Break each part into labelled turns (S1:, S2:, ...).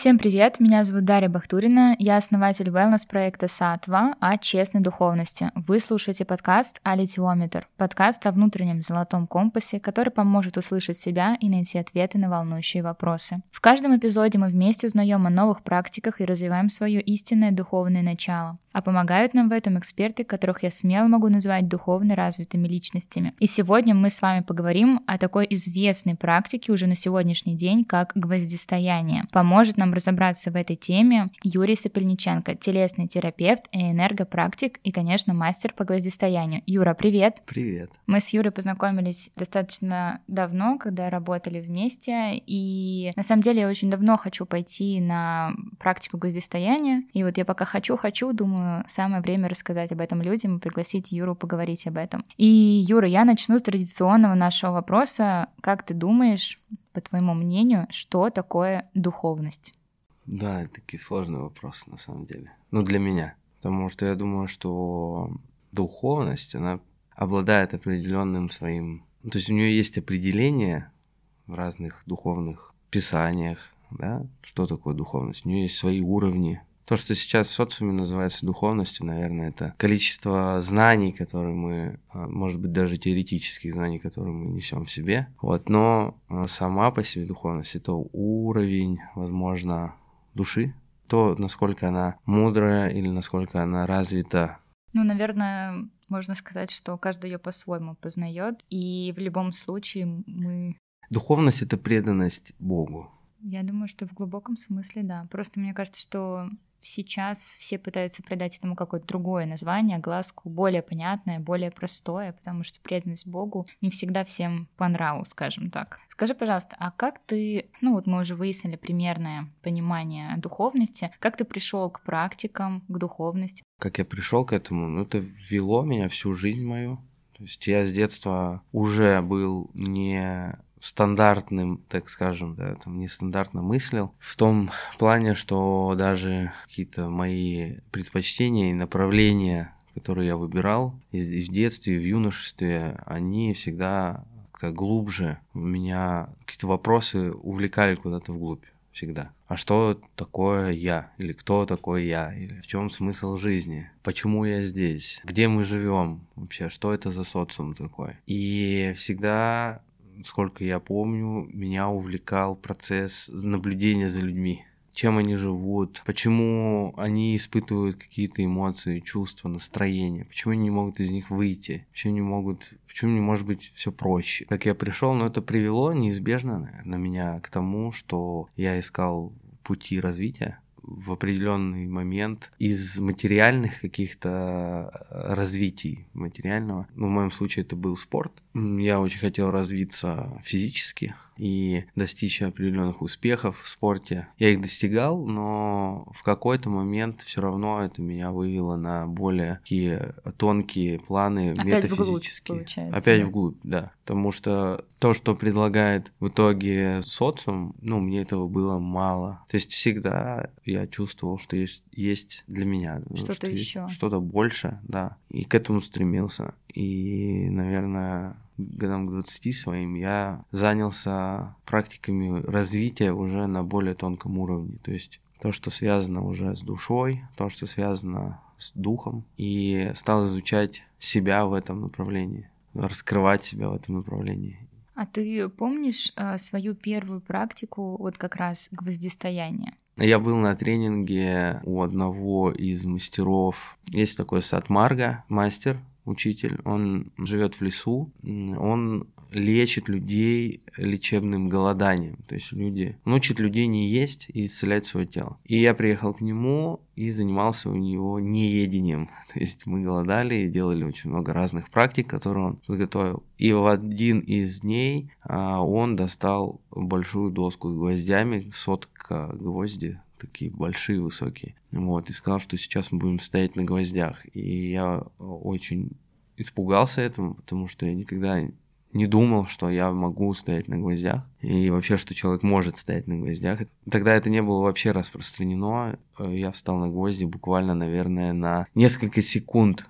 S1: Всем привет, меня зовут Дарья Бахтурина, я основатель wellness-проекта Сатва о честной духовности. Вы слушаете подкаст «Алитиометр», подкаст о внутреннем золотом компасе, который поможет услышать себя и найти ответы на волнующие вопросы. В каждом эпизоде мы вместе узнаем о новых практиках и развиваем свое истинное духовное начало. А помогают нам в этом эксперты, которых я смело могу назвать духовно развитыми личностями. И сегодня мы с вами поговорим о такой известной практике уже на сегодняшний день, как гвоздистояние. Поможет нам разобраться в этой теме Юрий Сапельниченко, телесный терапевт и энергопрактик и, конечно, мастер по гвоздистоянию. Юра, привет!
S2: Привет!
S1: Мы с Юрой познакомились достаточно давно, когда работали вместе, и на самом деле я очень давно хочу пойти на практику гвоздистояния, и вот я пока хочу-хочу, думаю, самое время рассказать об этом людям и пригласить Юру поговорить об этом. И, Юра, я начну с традиционного нашего вопроса. Как ты думаешь, по твоему мнению, что такое духовность?
S2: Да, это такие сложные вопросы на самом деле. Ну, для меня. Потому что я думаю, что духовность, она обладает определенным своим... Ну, то есть у нее есть определение в разных духовных писаниях, да, что такое духовность. У нее есть свои уровни. То, что сейчас в социуме называется духовностью, наверное, это количество знаний, которые мы, а, может быть, даже теоретических знаний, которые мы несем в себе. Вот, но а, сама по себе духовность это уровень, возможно, души, то, насколько она мудрая или насколько она развита.
S1: Ну, наверное, можно сказать, что каждый ее по-своему познает, и в любом случае мы...
S2: Духовность — это преданность Богу.
S1: Я думаю, что в глубоком смысле, да. Просто мне кажется, что сейчас все пытаются придать этому какое-то другое название, глазку более понятное, более простое, потому что преданность Богу не всегда всем по нраву, скажем так. Скажи, пожалуйста, а как ты, ну вот мы уже выяснили примерное понимание духовности, как ты пришел к практикам, к духовности?
S2: Как я пришел к этому? Ну, это ввело меня всю жизнь мою. То есть я с детства уже был не стандартным, так скажем, да, там нестандартно мыслил, в том плане, что даже какие-то мои предпочтения и направления, которые я выбирал и в детстве, в юношестве, они всегда как-то глубже. Меня какие-то вопросы увлекали куда-то вглубь всегда. А что такое я? Или кто такой я? Или в чем смысл жизни? Почему я здесь? Где мы живем вообще? Что это за социум такой? И всегда сколько я помню, меня увлекал процесс наблюдения за людьми. Чем они живут, почему они испытывают какие-то эмоции, чувства, настроения, почему они не могут из них выйти, почему не могут, почему не может быть все проще. Как я пришел, но это привело неизбежно, наверное, меня к тому, что я искал пути развития, в определенный момент из материальных каких-то э, развитий материального. Ну, в моем случае это был спорт. Я очень хотел развиться физически, и достичь определенных успехов в спорте. Я их достигал, но в какой-то момент все равно это меня вывело на более такие тонкие планы
S1: Опять
S2: метафизические.
S1: Вглубь, получается,
S2: Опять
S1: да?
S2: вглубь, да. Потому что то, что предлагает в итоге социум, ну, мне этого было мало. То есть всегда я чувствовал, что есть, есть для меня
S1: что-то
S2: что
S1: еще.
S2: Что-то больше, да. И к этому стремился. И, наверное, годам к 20 своим я занялся практиками развития уже на более тонком уровне. То есть то, что связано уже с душой, то, что связано с духом, и стал изучать себя в этом направлении, раскрывать себя в этом направлении.
S1: А ты помнишь э, свою первую практику, вот как раз гвоздистояния?
S2: Я был на тренинге у одного из мастеров. Есть такой сад Марга, мастер, учитель, он живет в лесу, он лечит людей лечебным голоданием. То есть люди... Он учит людей не есть и исцелять свое тело. И я приехал к нему и занимался у него неедением. То есть мы голодали и делали очень много разных практик, которые он подготовил. И в один из дней а, он достал большую доску с гвоздями, сотка гвозди, такие большие, высокие. Вот, и сказал, что сейчас мы будем стоять на гвоздях. И я очень испугался этому, потому что я никогда не думал, что я могу стоять на гвоздях, и вообще, что человек может стоять на гвоздях. Тогда это не было вообще распространено. Я встал на гвозди буквально, наверное, на несколько секунд.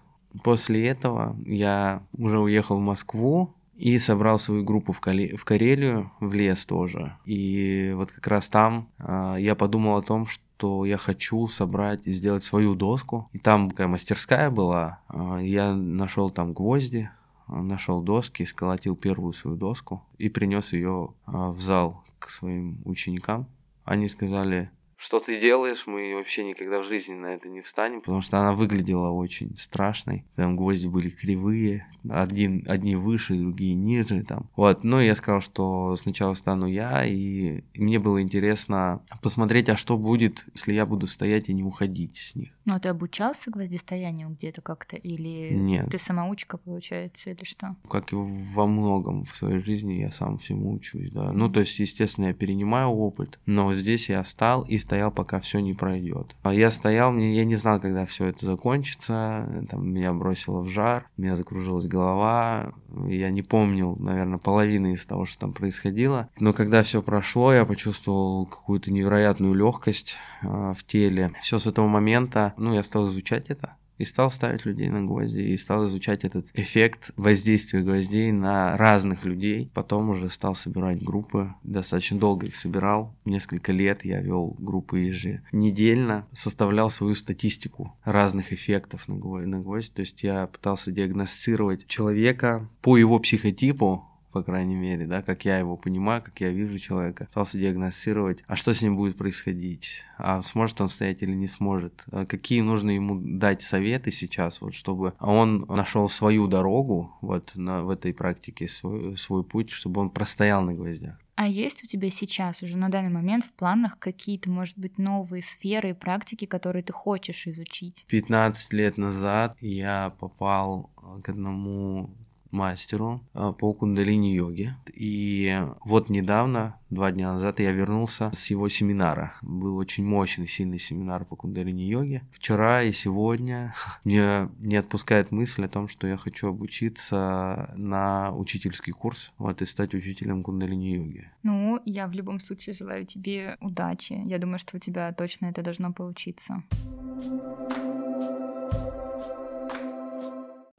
S2: После этого я уже уехал в Москву, И собрал свою группу в, Кали... в Карелию, в лес тоже. И вот как раз там э, я подумал о том, что я хочу собрать и сделать свою доску. И там такая мастерская была. Э, я нашел там гвозди, нашел доски, сколотил первую свою доску и принес ее э, в зал к своим ученикам. Они сказали, что ты делаешь, мы вообще никогда в жизни на это не встанем, потому что она выглядела очень страшной. Там гвозди были кривые, один, одни выше, другие ниже. Там. Вот, но я сказал, что сначала стану я, и, и мне было интересно посмотреть, а что будет, если я буду стоять и не уходить с них.
S1: Ну, а ты обучался гвоздистоянию где-то как-то, или
S2: Нет.
S1: ты самоучка, получается, или что?
S2: Как и во многом в своей жизни я сам всему учусь, да. Ну, то есть, естественно, я перенимаю опыт, но здесь я встал и стоял, пока все не пройдет. А я стоял, мне, я не знал, когда все это закончится, там меня бросило в жар, у меня закружилась голова, я не помнил, наверное, половины из того, что там происходило. Но когда все прошло, я почувствовал какую-то невероятную легкость э, в теле. Все с этого момента, ну, я стал изучать это и стал ставить людей на гвозди, и стал изучать этот эффект воздействия гвоздей на разных людей. Потом уже стал собирать группы, достаточно долго их собирал, несколько лет я вел группы еженедельно, составлял свою статистику разных эффектов на гвоздь, на гвоздь. То есть я пытался диагностировать человека по его психотипу, по крайней мере, да, как я его понимаю, как я вижу человека, пытался диагностировать, а что с ним будет происходить, а сможет он стоять или не сможет, а какие нужно ему дать советы сейчас, вот, чтобы он нашел свою дорогу вот на, в этой практике, свой, свой путь, чтобы он простоял на гвоздях.
S1: А есть у тебя сейчас уже на данный момент в планах какие-то, может быть, новые сферы и практики, которые ты хочешь изучить?
S2: 15 лет назад я попал к одному мастеру а, по кундалини-йоге. И вот недавно, два дня назад, я вернулся с его семинара. Был очень мощный, сильный семинар по кундалини-йоге. Вчера и сегодня мне не отпускает мысль о том, что я хочу обучиться на учительский курс, вот, и стать учителем кундалини-йоги.
S1: Ну, я в любом случае желаю тебе удачи. Я думаю, что у тебя точно это должно получиться.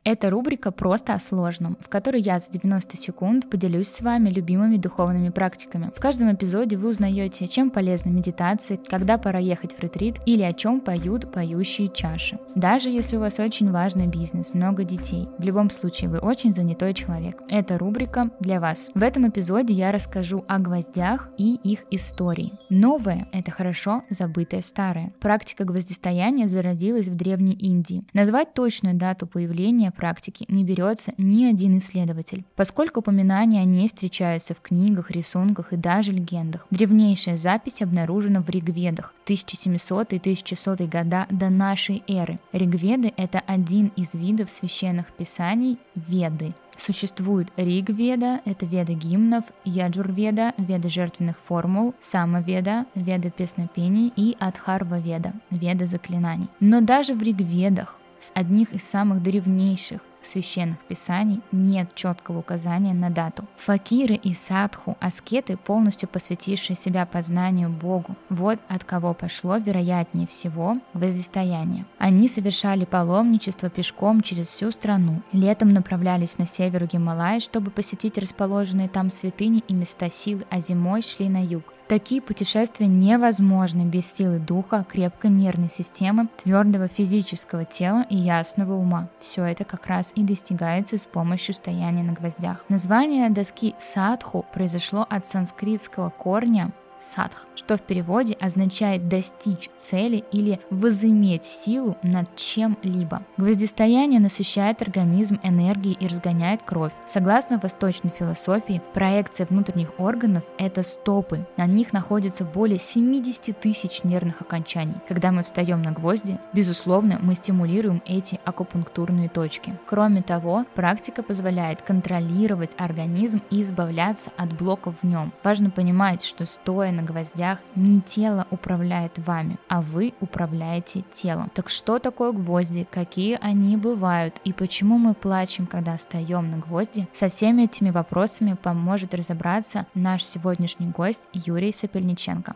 S1: Это рубрика «Просто о сложном», в которой я за 90 секунд поделюсь с вами любимыми духовными практиками. В каждом эпизоде вы узнаете, чем полезны медитации, когда пора ехать в ретрит или о чем поют поющие чаши. Даже если у вас очень важный бизнес, много детей, в любом случае вы очень занятой человек. Эта рубрика для вас. В этом эпизоде я расскажу о гвоздях и их истории. Новое – это хорошо забытое старое. Практика гвоздистояния зародилась в Древней Индии. Назвать точную дату появления практики не берется ни один исследователь, поскольку упоминания о ней встречаются в книгах, рисунках и даже легендах. Древнейшая запись обнаружена в Ригведах 1700 и 1100 года до нашей эры. Ригведы – это один из видов священных писаний Веды. Существует Ригведа, это веда гимнов, Яджурведа, веда жертвенных формул, Самоведа, веда песнопений и Адхарва-веда, веда заклинаний. Но даже в Ригведах с одних из самых древнейших священных писаний нет четкого указания на дату. Факиры и садху, аскеты, полностью посвятившие себя познанию Богу, вот от кого пошло, вероятнее всего, гвоздистояние. Они совершали паломничество пешком через всю страну, летом направлялись на север Гималая, чтобы посетить расположенные там святыни и места силы, а зимой шли на юг. Такие путешествия невозможны без силы духа, крепкой нервной системы, твердого физического тела и ясного ума. Все это как раз и достигается с помощью стояния на гвоздях. Название доски садху произошло от санскритского корня садх, что в переводе означает достичь цели или возыметь силу над чем-либо. Гвоздистояние насыщает организм энергией и разгоняет кровь. Согласно восточной философии, проекция внутренних органов – это стопы. На них находится более 70 тысяч нервных окончаний. Когда мы встаем на гвозди, безусловно, мы стимулируем эти акупунктурные точки. Кроме того, практика позволяет контролировать организм и избавляться от блоков в нем. Важно понимать, что стоя стоя на гвоздях, не тело управляет вами, а вы управляете телом. Так что такое гвозди, какие они бывают и почему мы плачем, когда встаем на гвозди? Со всеми этими вопросами поможет разобраться наш сегодняшний гость Юрий Сапельниченко.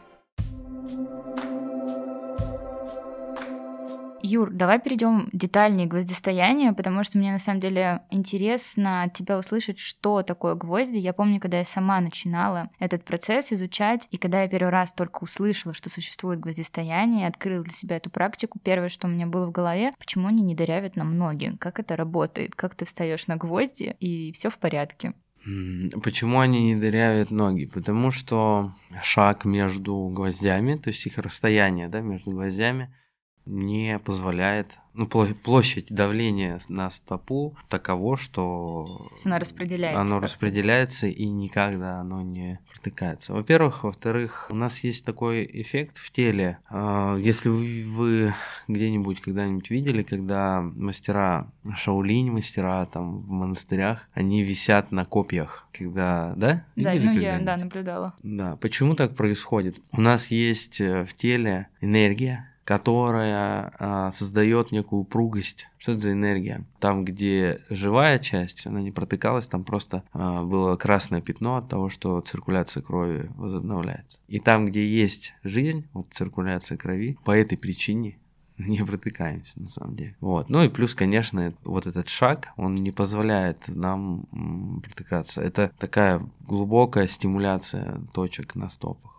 S1: Юр, давай перейдем детальнее к гвоздистоянию, потому что мне на самом деле интересно от тебя услышать, что такое гвозди. Я помню, когда я сама начинала этот процесс изучать, и когда я первый раз только услышала, что существует гвоздистояние, открыла для себя эту практику, первое, что у меня было в голове, почему они не дырявят нам ноги, как это работает, как ты встаешь на гвозди, и все в порядке.
S2: Почему они не дырявят ноги? Потому что шаг между гвоздями, то есть их расстояние да, между гвоздями, не позволяет, ну, площадь давления на стопу таково, что
S1: оно распределяется.
S2: Оно распределяется и никогда оно не протыкается. Во-первых, во-вторых, у нас есть такой эффект в теле. А, если вы где-нибудь когда-нибудь видели, когда мастера Шаолинь, мастера там в монастырях, они висят на копьях, когда, да?
S1: Да, видели ну я, да, наблюдала.
S2: Да, почему так происходит? У нас есть э, в теле энергия, которая а, создает некую упругость. Что это за энергия? Там, где живая часть, она не протыкалась, там просто а, было красное пятно от того, что циркуляция крови возобновляется. И там, где есть жизнь, вот циркуляция крови, по этой причине не протыкаемся, на самом деле. Вот. Ну и плюс, конечно, вот этот шаг, он не позволяет нам протыкаться. Это такая глубокая стимуляция точек на стопах.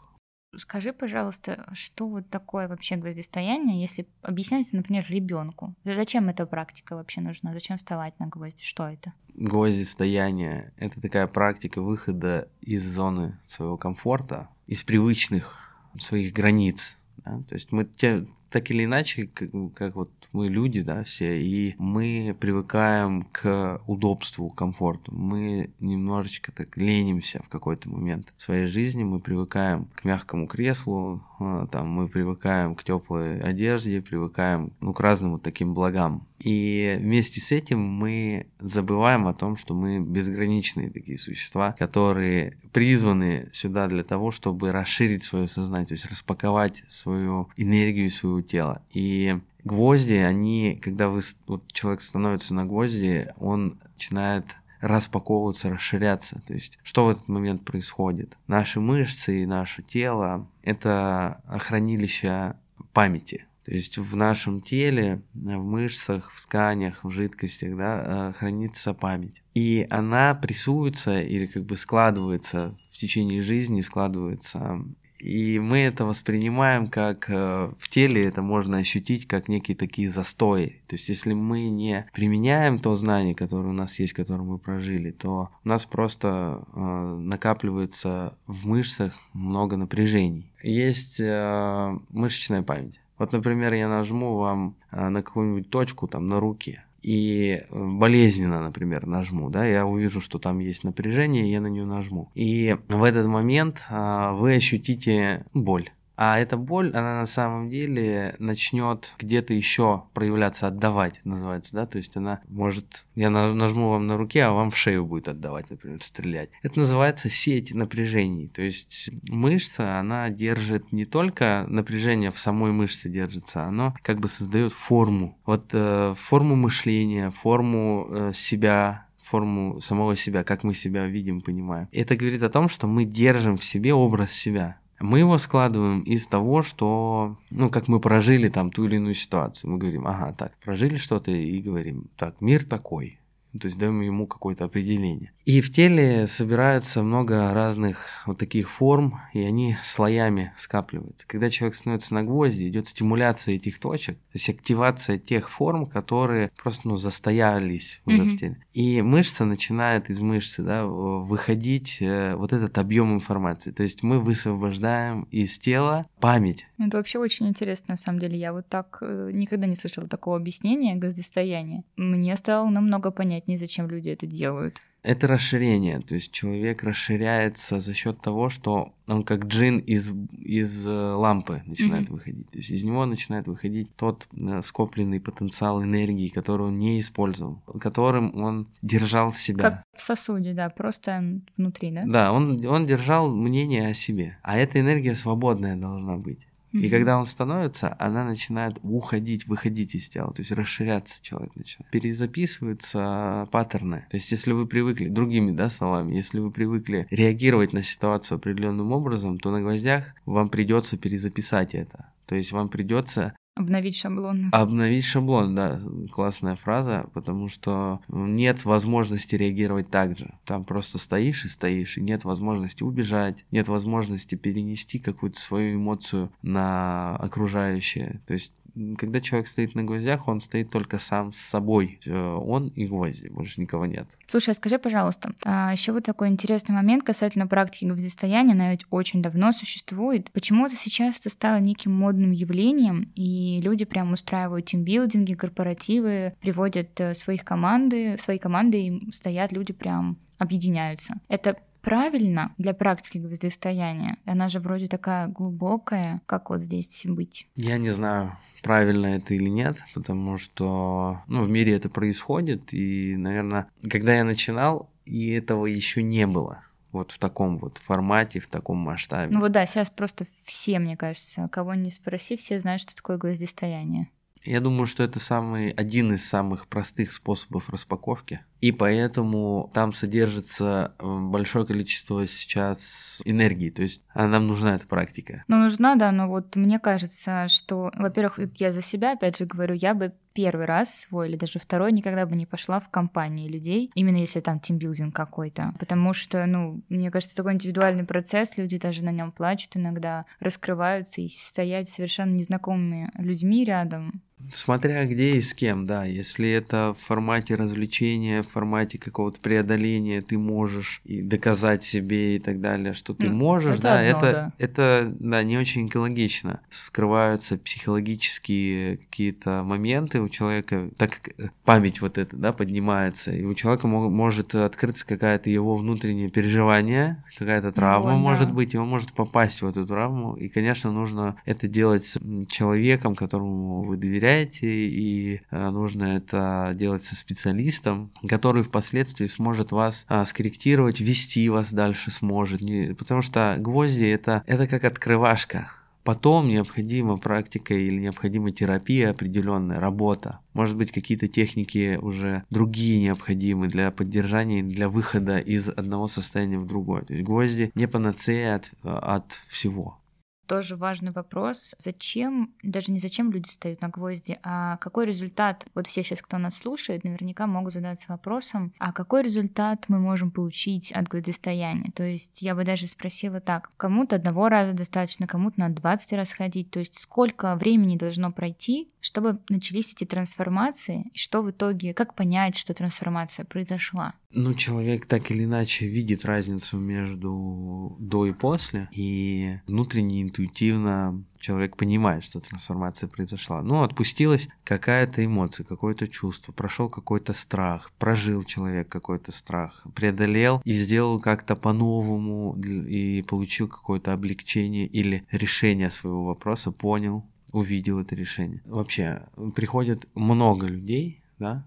S1: Скажи, пожалуйста, что вот такое вообще гвоздистояние, если объяснять, например, ребенку? Зачем эта практика вообще нужна? Зачем вставать на гвозди? Что это?
S2: Гвоздистояние — это такая практика выхода из зоны своего комфорта, из привычных своих границ. Да? То есть мы те, так или иначе, как, как вот мы люди, да, все, и мы привыкаем к удобству, комфорту. Мы немножечко так ленимся в какой-то момент в своей жизни, мы привыкаем к мягкому креслу, а, там, мы привыкаем к теплой одежде, привыкаем, ну, к разным вот таким благам. И вместе с этим мы забываем о том, что мы безграничные такие существа, которые призваны сюда для того, чтобы расширить свое сознание, то есть распаковать свою энергию, свое тело. И гвозди, они, когда вы, вот человек становится на гвозди, он начинает распаковываться, расширяться. То есть, что в этот момент происходит? Наши мышцы и наше тело — это хранилище памяти. То есть в нашем теле, в мышцах, в тканях, в жидкостях да, хранится память. И она прессуется или как бы складывается в течение жизни, складывается и мы это воспринимаем как э, в теле, это можно ощутить как некие такие застои. То есть если мы не применяем то знание, которое у нас есть, которое мы прожили, то у нас просто э, накапливается в мышцах много напряжений. Есть э, мышечная память. Вот, например, я нажму вам э, на какую-нибудь точку там на руке, и э, болезненно, например, нажму, да, я увижу, что там есть напряжение, я на нее нажму. И в этот момент а, вы ощутите боль. А эта боль, она на самом деле начнет где-то еще проявляться, отдавать, называется, да, то есть она может, я нажму вам на руке, а вам в шею будет отдавать, например, стрелять. Это называется сеть напряжений, то есть мышца, она держит не только напряжение в самой мышце держится, оно как бы создает форму, вот э, форму мышления, форму э, себя, форму самого себя, как мы себя видим, понимаем. Это говорит о том, что мы держим в себе образ себя. Мы его складываем из того, что, ну, как мы прожили там ту или иную ситуацию. Мы говорим, ага, так, прожили что-то и говорим, так, мир такой, то есть даем ему какое-то определение. И в теле собирается много разных вот таких форм, и они слоями скапливаются. Когда человек становится на гвозди, идет стимуляция этих точек, то есть активация тех форм, которые просто ну, застоялись уже mm-hmm. в теле. И мышца начинает из мышцы да, выходить э, вот этот объем информации. То есть мы высвобождаем из тела память.
S1: Это вообще очень интересно, на самом деле. Я вот так э, никогда не слышала такого объяснения гвоздистояния. Мне стало намного понятнее, зачем люди это делают
S2: это расширение, то есть человек расширяется за счет того, что он как джин из, из э, лампы начинает mm-hmm. выходить. То есть из него начинает выходить тот э, скопленный потенциал энергии, который он не использовал, которым он держал себя.
S1: Как в сосуде, да, просто внутри, да?
S2: Да, он, он держал мнение о себе. А эта энергия свободная должна быть. И когда он становится, она начинает уходить, выходить из тела, то есть расширяться человек начинает. Перезаписываются паттерны. То есть если вы привыкли, другими да, словами, если вы привыкли реагировать на ситуацию определенным образом, то на гвоздях вам придется перезаписать это. То есть вам придется
S1: Обновить шаблон.
S2: Обновить шаблон, да, классная фраза, потому что нет возможности реагировать так же. Там просто стоишь и стоишь, и нет возможности убежать, нет возможности перенести какую-то свою эмоцию на окружающее. То есть когда человек стоит на гвоздях, он стоит только сам с собой. Э, он и гвозди, больше никого нет.
S1: Слушай, а скажи, пожалуйста, а еще вот такой интересный момент касательно практики гвоздистояния, она ведь очень давно существует. Почему-то сейчас это стало неким модным явлением, и люди прям устраивают тимбилдинги, корпоративы, приводят э, своих команды, свои команды, и стоят люди прям объединяются. Это правильно для практики гвоздистояния? Она же вроде такая глубокая. Как вот здесь быть?
S2: Я не знаю, правильно это или нет, потому что ну, в мире это происходит. И, наверное, когда я начинал, и этого еще не было вот в таком вот формате, в таком масштабе.
S1: Ну вот да, сейчас просто все, мне кажется, кого не спроси, все знают, что такое гвоздистояние.
S2: Я думаю, что это самый, один из самых простых способов распаковки. И поэтому там содержится э, большое количество сейчас энергии. То есть а нам нужна эта практика.
S1: Ну, нужна, да, но вот мне кажется, что, во-первых, я за себя, опять же говорю, я бы первый раз свой или даже второй никогда бы не пошла в компании людей, именно если там тимбилдинг какой-то. Потому что, ну, мне кажется, такой индивидуальный процесс, люди даже на нем плачут иногда, раскрываются, и стоять совершенно незнакомыми людьми рядом,
S2: Смотря где и с кем, да. Если это в формате развлечения, в формате какого-то преодоления, ты можешь и доказать себе и так далее, что ты можешь, это да, одно, это, да. это да, не очень экологично. Скрываются психологические какие-то моменты у человека, так как э, память вот эта, да, поднимается, и у человека может открыться какая-то его внутреннее переживание, какая-то травма вот, может да. быть, и он может попасть в эту травму, и, конечно, нужно это делать с человеком, которому вы доверяете, и э, нужно это делать со специалистом, который впоследствии сможет вас а, скорректировать, вести вас дальше сможет, потому что гвозди это, это как открывашка, Потом необходима практика или необходима терапия определенная, работа. Может быть, какие-то техники уже другие необходимы для поддержания, для выхода из одного состояния в другое. То есть гвозди не панацея от, от всего
S1: тоже важный вопрос. Зачем, даже не зачем люди стоят на гвозди, а какой результат, вот все сейчас, кто нас слушает, наверняка могут задаться вопросом, а какой результат мы можем получить от гвоздистояния? То есть я бы даже спросила так, кому-то одного раза достаточно, кому-то на 20 раз ходить, то есть сколько времени должно пройти, чтобы начались эти трансформации, и что в итоге, как понять, что трансформация произошла?
S2: Ну, человек так или иначе видит разницу между до и после, и внутренне интуитивно человек понимает, что трансформация произошла. Ну, отпустилась какая-то эмоция, какое-то чувство, прошел какой-то страх, прожил человек какой-то страх, преодолел и сделал как-то по-новому и получил какое-то облегчение или решение своего вопроса, понял, увидел это решение. Вообще, приходит много людей, да,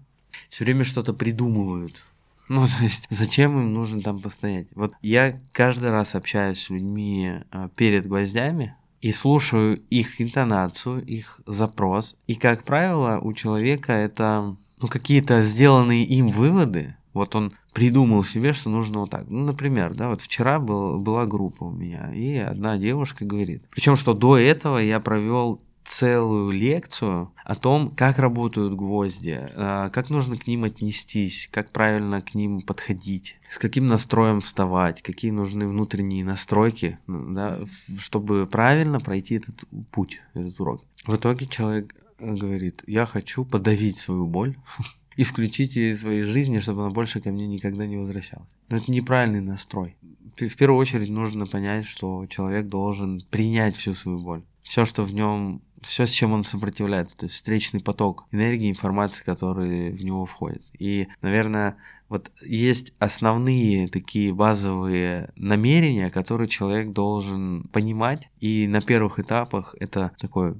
S2: все время что-то придумывают, ну, то есть, зачем им нужно там постоять? Вот я каждый раз общаюсь с людьми а, перед гвоздями и слушаю их интонацию, их запрос. И, как правило, у человека это ну, какие-то сделанные им выводы. Вот он придумал себе, что нужно вот так. Ну, например, да, вот вчера был, была группа у меня, и одна девушка говорит. Причем, что до этого я провел целую лекцию о том, как работают гвозди, а, как нужно к ним отнестись, как правильно к ним подходить, с каким настроем вставать, какие нужны внутренние настройки, да, чтобы правильно пройти этот путь, этот урок. В итоге человек говорит, я хочу подавить свою боль, исключить ее из своей жизни, чтобы она больше ко мне никогда не возвращалась. Но это неправильный настрой. В первую очередь нужно понять, что человек должен принять всю свою боль. Все, что в нем все, с чем он сопротивляется, то есть встречный поток энергии, информации, который в него входит. И, наверное, вот есть основные такие базовые намерения, которые человек должен понимать, и на первых этапах это такой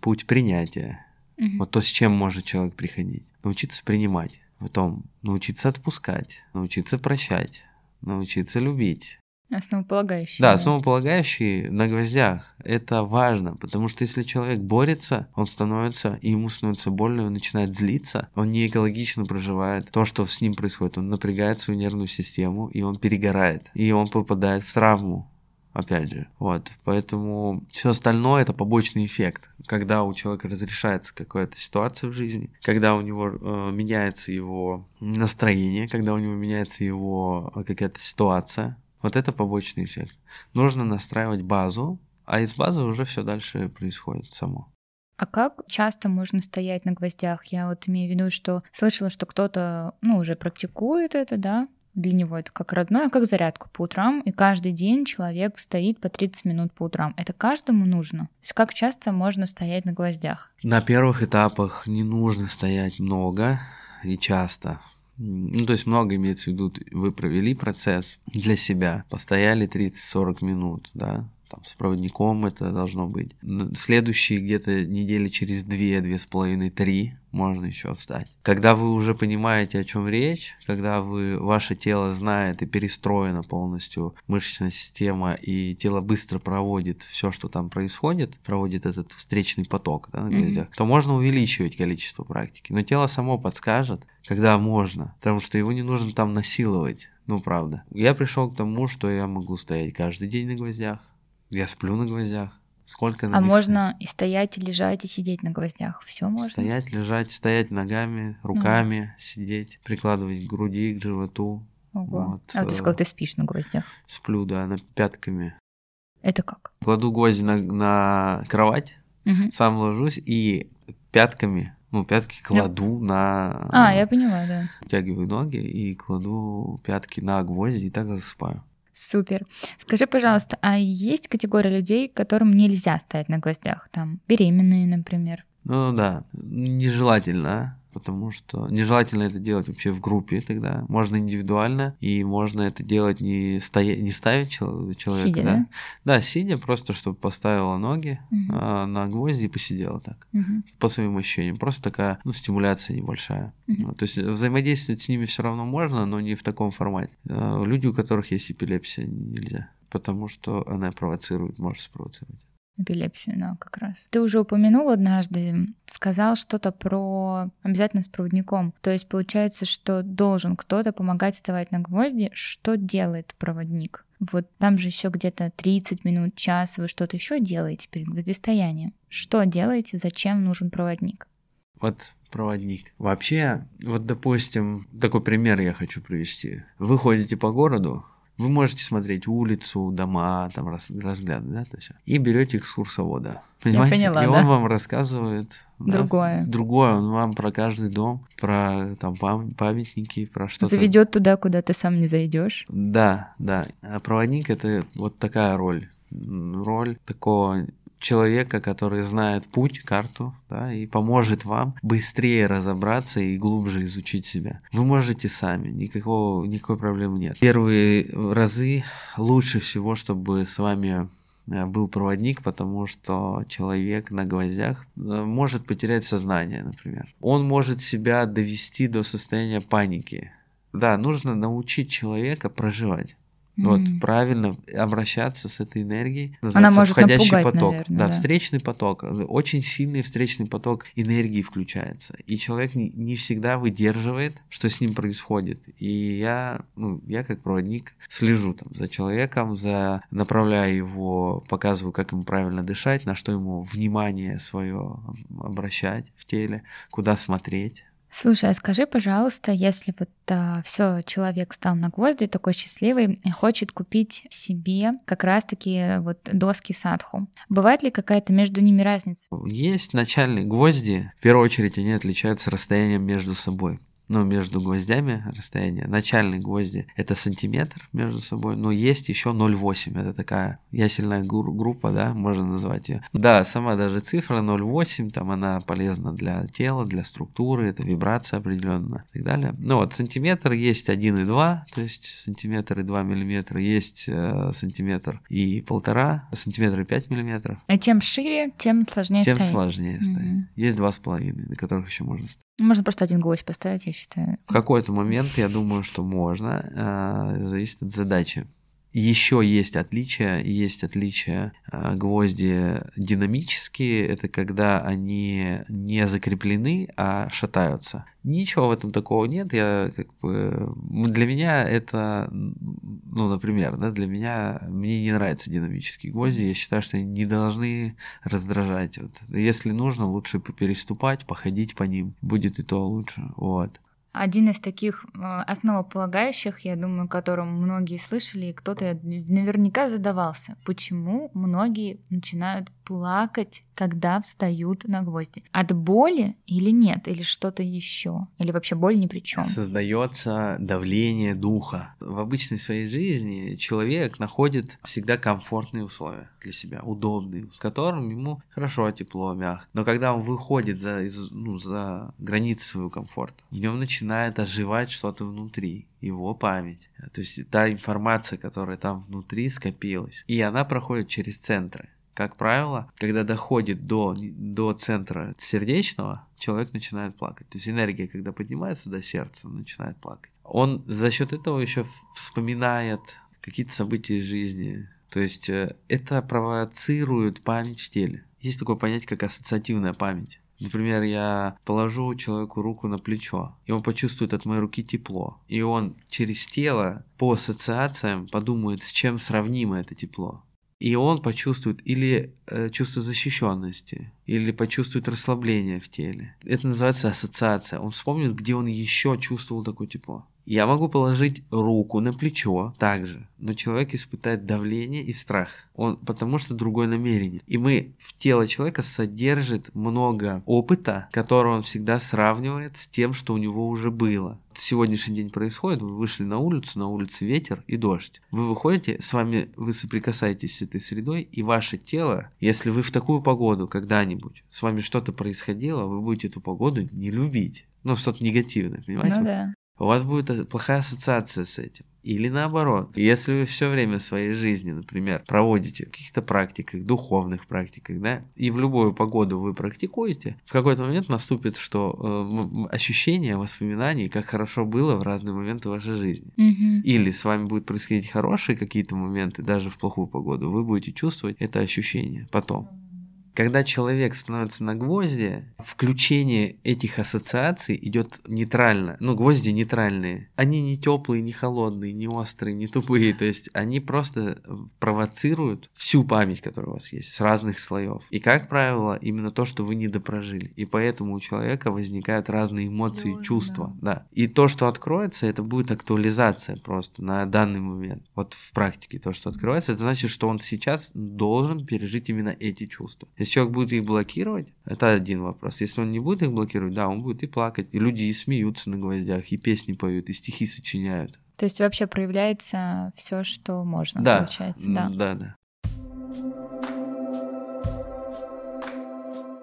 S2: путь принятия. Угу. Вот то, с чем может человек приходить. Научиться принимать, потом научиться отпускать, научиться прощать, научиться любить,
S1: Основополагающий.
S2: Да, да, основополагающий на гвоздях. Это важно, потому что если человек борется, он становится, и ему становится больно, он начинает злиться, он не экологично проживает то, что с ним происходит. Он напрягает свою нервную систему, и он перегорает, и он попадает в травму. опять же. Вот, поэтому все остальное это побочный эффект. Когда у человека разрешается какая-то ситуация в жизни, когда у него э, меняется его настроение, когда у него меняется его э, какая-то ситуация, вот это побочный эффект. Нужно настраивать базу, а из базы уже все дальше происходит само.
S1: А как часто можно стоять на гвоздях? Я вот имею в виду, что слышала, что кто-то, ну, уже практикует это, да, для него это как родное, как зарядку по утрам, и каждый день человек стоит по 30 минут по утрам. Это каждому нужно. То есть как часто можно стоять на гвоздях?
S2: На первых этапах не нужно стоять много и часто. Ну, то есть много имеется в виду, вы провели процесс для себя, постояли 30-40 минут, да, там, с проводником это должно быть. Следующие где-то недели через две, две с половиной, три можно еще встать. Когда вы уже понимаете, о чем речь, когда вы, ваше тело знает и перестроено полностью мышечная система, и тело быстро проводит все, что там происходит, проводит этот встречный поток да, на гвоздях, mm-hmm. то можно увеличивать количество практики. Но тело само подскажет, когда можно, потому что его не нужно там насиловать. Ну, правда. Я пришел к тому, что я могу стоять каждый день на гвоздях, я сплю на гвоздях. Сколько
S1: на А можно и стоять, и лежать, и сидеть на гвоздях. Все можно.
S2: Стоять, лежать, стоять ногами, руками, ну. сидеть, прикладывать к груди, к животу.
S1: Ого. Вот. А ты сказал, ты спишь на гвоздях?
S2: Сплю, да, на пятками.
S1: Это как?
S2: Кладу гвозди на, на кровать, угу. сам ложусь и пятками, ну, пятки кладу я... на...
S1: А, я поняла, да.
S2: Тягиваю ноги и кладу пятки на гвозди и так засыпаю.
S1: Супер. Скажи, пожалуйста, а есть категория людей, которым нельзя стоять на гвоздях? Там беременные, например.
S2: Ну да, нежелательно потому что нежелательно это делать вообще в группе тогда. Можно индивидуально, и можно это делать не, стоя... не ставить человека, сидя, да? да? Да, сидя, просто чтобы поставила ноги угу. а, на гвозди и посидела так, угу. по своим ощущениям. Просто такая, ну, стимуляция небольшая. Угу. То есть взаимодействовать с ними все равно можно, но не в таком формате. А, люди, у которых есть эпилепсия, нельзя, потому что она провоцирует, может спровоцировать
S1: эпилепсию, да, как раз. Ты уже упомянул однажды, сказал что-то про обязательно с проводником. То есть получается, что должен кто-то помогать вставать на гвозди. Что делает проводник? Вот там же еще где-то 30 минут, час вы что-то еще делаете перед гвоздистоянием. Что делаете, зачем нужен проводник?
S2: Вот проводник. Вообще, вот допустим, такой пример я хочу привести. Вы ходите по городу, вы можете смотреть улицу, дома, там раз, разглядывать, да, то есть, и берете экскурсовода. Понимаете? Я поняла, и он да? вам рассказывает
S1: другое.
S2: Да, другое, он вам про каждый дом, про там памятники, про что-то.
S1: Заведет туда, куда ты сам не зайдешь.
S2: Да, да. А проводник это вот такая роль. Роль такого человека, который знает путь, карту, да, и поможет вам быстрее разобраться и глубже изучить себя. Вы можете сами, никакого, никакой проблемы нет. Первые разы лучше всего, чтобы с вами э, был проводник, потому что человек на гвоздях э, может потерять сознание, например. Он может себя довести до состояния паники. Да, нужно научить человека проживать. Mm-hmm. Вот правильно обращаться с этой энергией.
S1: Она может
S2: входящий
S1: напугать,
S2: поток.
S1: Наверное,
S2: да,
S1: да,
S2: встречный поток. Очень сильный встречный поток энергии включается. И человек не, не всегда выдерживает, что с ним происходит. И я, ну, я как проводник слежу там за человеком, за направляю его, показываю, как ему правильно дышать, на что ему внимание свое обращать в теле, куда смотреть
S1: Слушай, а скажи, пожалуйста, если вот а, все человек стал на гвозди, такой счастливый, хочет купить себе как раз-таки вот доски садху, бывает ли какая-то между ними разница?
S2: Есть начальные гвозди. В первую очередь они отличаются расстоянием между собой ну, между гвоздями расстояние. Начальные гвозди это сантиметр между собой, но есть еще 0,8. Это такая ясельная группа, да, можно назвать ее. Да, сама даже цифра 0,8, там она полезна для тела, для структуры, это вибрация определенная и так далее. Ну вот, сантиметр есть 1,2, то есть сантиметр и 2 миллиметра, есть э, сантиметр и полтора, сантиметр и 5 миллиметров.
S1: А тем шире, тем сложнее
S2: тем
S1: стоять.
S2: Тем сложнее mm-hmm. стоять. Есть два с половиной, на которых еще можно стоять.
S1: Можно просто один гвоздь поставить, я считаю.
S2: В какой-то момент, я думаю, что можно. А, зависит от задачи. Еще есть отличия, есть отличия а, гвозди динамические, это когда они не закреплены, а шатаются. Ничего в этом такого нет, я как бы для меня это, ну, например, да, для меня мне не нравятся динамические гвозди, я считаю, что они не должны раздражать. Вот. Если нужно, лучше переступать, походить по ним, будет и то лучше, вот.
S1: Один из таких э, основополагающих, я думаю, которым многие слышали, и кто-то наверняка задавался, почему многие начинают плакать, когда встают на гвозди. От боли или нет, или что-то еще, или вообще боль ни при чем.
S2: Создается давление духа. В обычной своей жизни человек находит всегда комфортные условия для себя, удобные, с которым ему хорошо, тепло, мягко. Но когда он выходит за, из, ну, за границы своего комфорта, в нем начинает оживать что-то внутри его память. То есть та информация, которая там внутри скопилась. И она проходит через центры. Как правило, когда доходит до, до центра сердечного, человек начинает плакать. То есть энергия, когда поднимается до сердца, начинает плакать. Он за счет этого еще вспоминает какие-то события из жизни. То есть э, это провоцирует память в теле. Есть такое понятие, как ассоциативная память. Например, я положу человеку руку на плечо, и он почувствует от моей руки тепло. И он через тело по ассоциациям подумает, с чем сравнимо это тепло и он почувствует или э, чувство защищенности, или почувствует расслабление в теле. Это называется ассоциация. Он вспомнит, где он еще чувствовал такое тепло. Я могу положить руку на плечо также, но человек испытает давление и страх, он, потому что другое намерение. И мы в тело человека содержит много опыта, который он всегда сравнивает с тем, что у него уже было. Сегодняшний день происходит, вы вышли на улицу, на улице ветер и дождь. Вы выходите, с вами вы соприкасаетесь с этой средой, и ваше тело, если вы в такую погоду когда-нибудь, с вами что-то происходило, вы будете эту погоду не любить. Ну, что-то негативное, понимаете?
S1: Ну да
S2: у вас будет плохая ассоциация с этим. Или наоборот, если вы все время своей жизни, например, проводите в каких-то практиках, духовных практиках, да, и в любую погоду вы практикуете, в какой-то момент наступит, что э, ощущение, воспоминания, как хорошо было в разные моменты вашей жизни.
S1: Mm-hmm.
S2: Или с вами будут происходить хорошие какие-то моменты, даже в плохую погоду, вы будете чувствовать это ощущение потом. Когда человек становится на гвозди, включение этих ассоциаций идет нейтрально. Ну, гвозди нейтральные. Они не теплые, не холодные, не острые, не тупые. То есть они просто провоцируют всю память, которая у вас есть, с разных слоев. И, как правило, именно то, что вы не допрожили. И поэтому у человека возникают разные эмоции, Ой, чувства. Да. И то, что откроется, это будет актуализация просто на данный момент. Вот в практике то, что открывается, это значит, что он сейчас должен пережить именно эти чувства. Если человек будет их блокировать, это один вопрос. Если он не будет их блокировать, да, он будет и плакать. И люди и смеются на гвоздях, и песни поют, и стихи сочиняют.
S1: То есть вообще проявляется все, что можно,
S2: да,
S1: получается, да.
S2: Да, да.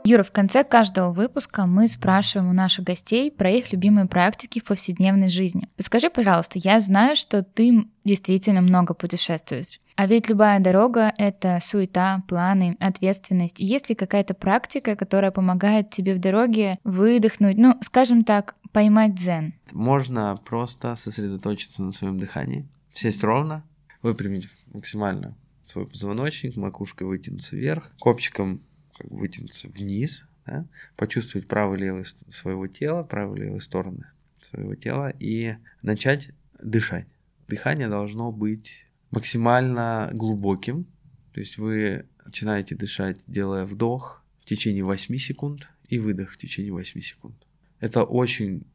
S1: Юра, в конце каждого выпуска мы спрашиваем у наших гостей про их любимые практики в повседневной жизни. Подскажи, пожалуйста, я знаю, что ты действительно много путешествуешь. А ведь любая дорога — это суета, планы, ответственность. Есть ли какая-то практика, которая помогает тебе в дороге выдохнуть, ну, скажем так, поймать дзен?
S2: Можно просто сосредоточиться на своем дыхании, сесть ровно, выпрямить максимально свой позвоночник, макушкой вытянуться вверх, копчиком как вытянуться вниз, да? почувствовать правый и левый своего тела, правую и левую стороны своего тела и начать дышать. Дыхание должно быть максимально глубоким. То есть вы начинаете дышать, делая вдох в течение 8 секунд и выдох в течение 8 секунд. Это очень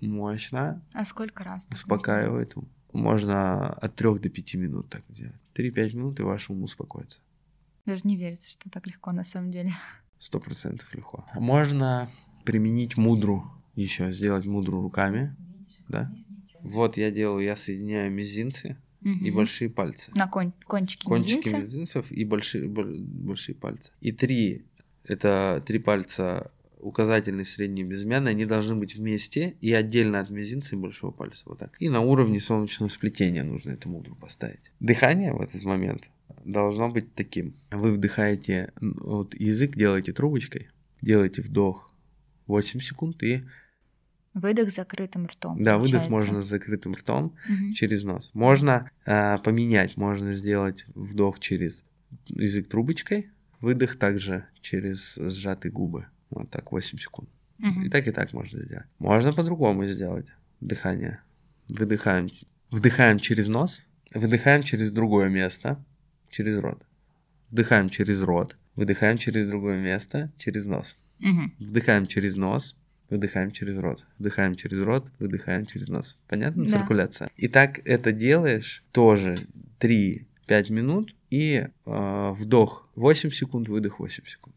S2: мощно.
S1: А сколько раз?
S2: Успокаивает. Можно от 3 до 5 минут так делать. 3-5 минут, и ваш ум успокоится.
S1: Даже не верится, что так легко на самом деле.
S2: Сто процентов легко. Можно применить мудру еще, сделать мудру руками. Да? Вот я делаю, я соединяю мизинцы, угу. и большие пальцы.
S1: На кон кончики,
S2: кончики мизинца? мизинцев и большие, большие пальцы. И три, это три пальца указательный, средний, безымянный, они должны быть вместе и отдельно от мизинца и большого пальца. Вот так. И на уровне солнечного сплетения нужно эту мудру поставить. Дыхание в этот момент должно быть таким. Вы вдыхаете, вот язык делаете трубочкой, делаете вдох 8 секунд и
S1: Выдох закрытым ртом.
S2: Да,
S1: получается.
S2: выдох можно с закрытым ртом
S1: Мгм.
S2: через нос. Можно э, поменять, можно сделать вдох через язык трубочкой, выдох также через сжатые губы. Вот так, 8 секунд.
S1: Мгм.
S2: И так, и так можно сделать. Можно по-другому сделать дыхание. Выдыхаем, вдыхаем через нос, выдыхаем через другое место, через рот. Вдыхаем через рот, выдыхаем через другое место, через нос.
S1: Мгм.
S2: Вдыхаем через нос, выдыхаем через рот. Вдыхаем через рот, выдыхаем через нос. Понятно?
S1: Да.
S2: Циркуляция. И так это делаешь тоже 3-5 минут и э, вдох 8 секунд, выдох 8 секунд.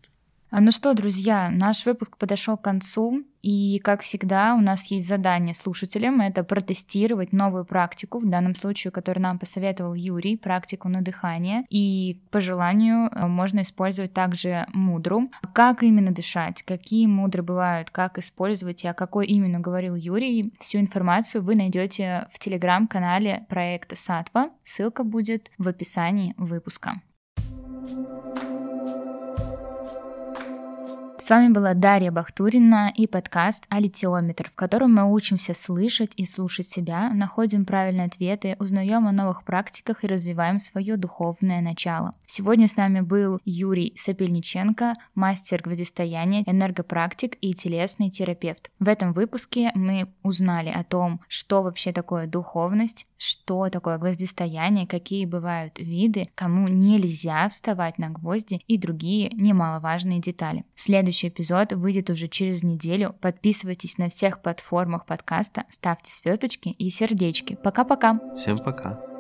S1: А Ну что, друзья, наш выпуск подошел к концу, и, как всегда, у нас есть задание слушателям — это протестировать новую практику, в данном случае, которую нам посоветовал Юрий, практику на дыхание, и по желанию э, можно использовать также мудру. Как именно дышать, какие мудры бывают, как использовать? И о какой именно говорил Юрий, всю информацию вы найдете в телеграм-канале проекта Сатва, ссылка будет в описании выпуска. С вами была Дарья Бахтурина и подкаст «Алитиометр», в котором мы учимся слышать и слушать себя, находим правильные ответы, узнаем о новых практиках и развиваем свое духовное начало. Сегодня с нами был Юрий Сапельниченко, мастер гвоздистояния, энергопрактик и телесный терапевт. В этом выпуске мы узнали о том, что вообще такое духовность, что такое гвоздистояние, какие бывают виды, кому нельзя вставать на гвозди и другие немаловажные детали. Следующий эпизод выйдет уже через неделю. Подписывайтесь на всех платформах подкаста, ставьте звездочки и сердечки. Пока-пока!
S2: Всем пока.